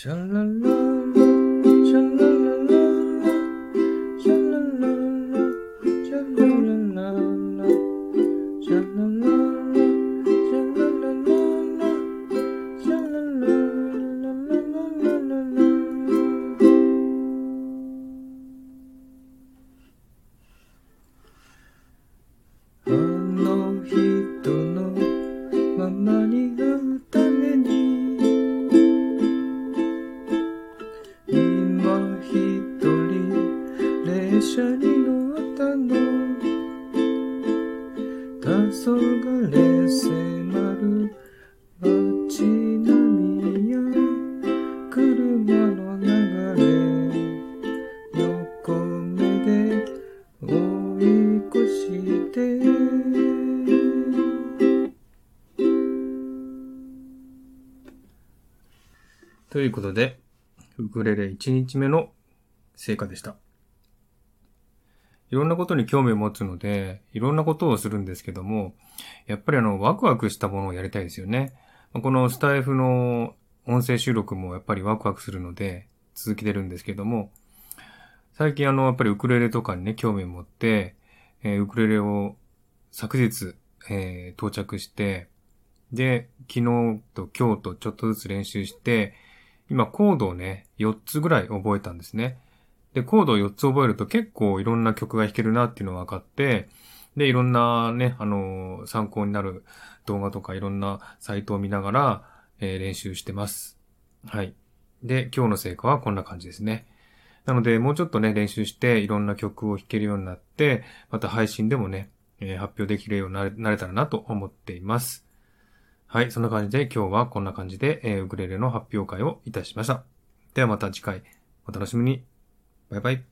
シャラ 車に乗ったの。黄昏迫る街並みや車の流れ。横目で追い越して。ということで、ウクレレ1日目の成果でした。いろんなことに興味を持つので、いろんなことをするんですけども、やっぱりあの、ワクワクしたものをやりたいですよね。このスタイフの音声収録もやっぱりワクワクするので、続けてるんですけども、最近あの、やっぱりウクレレとかにね、興味を持って、えーウクレレを昨日、えー到着して、で、昨日と今日とちょっとずつ練習して、今コードをね、4つぐらい覚えたんですね。で、コードを4つ覚えると結構いろんな曲が弾けるなっていうのが分かって、で、いろんなね、あのー参考になる動画とかいろんなサイトを見ながら、えー練習してます。はい。で、今日の成果はこんな感じですね。なので、もうちょっとね、練習して、いろんな曲を弾けるようになって、また配信でもね、えー発表できるようになれたらなと思っています。はい、そんな感じで今日はこんな感じで、えーウクレレの発表会をいたしました。ではまた次回、お楽しみに。バイバイ。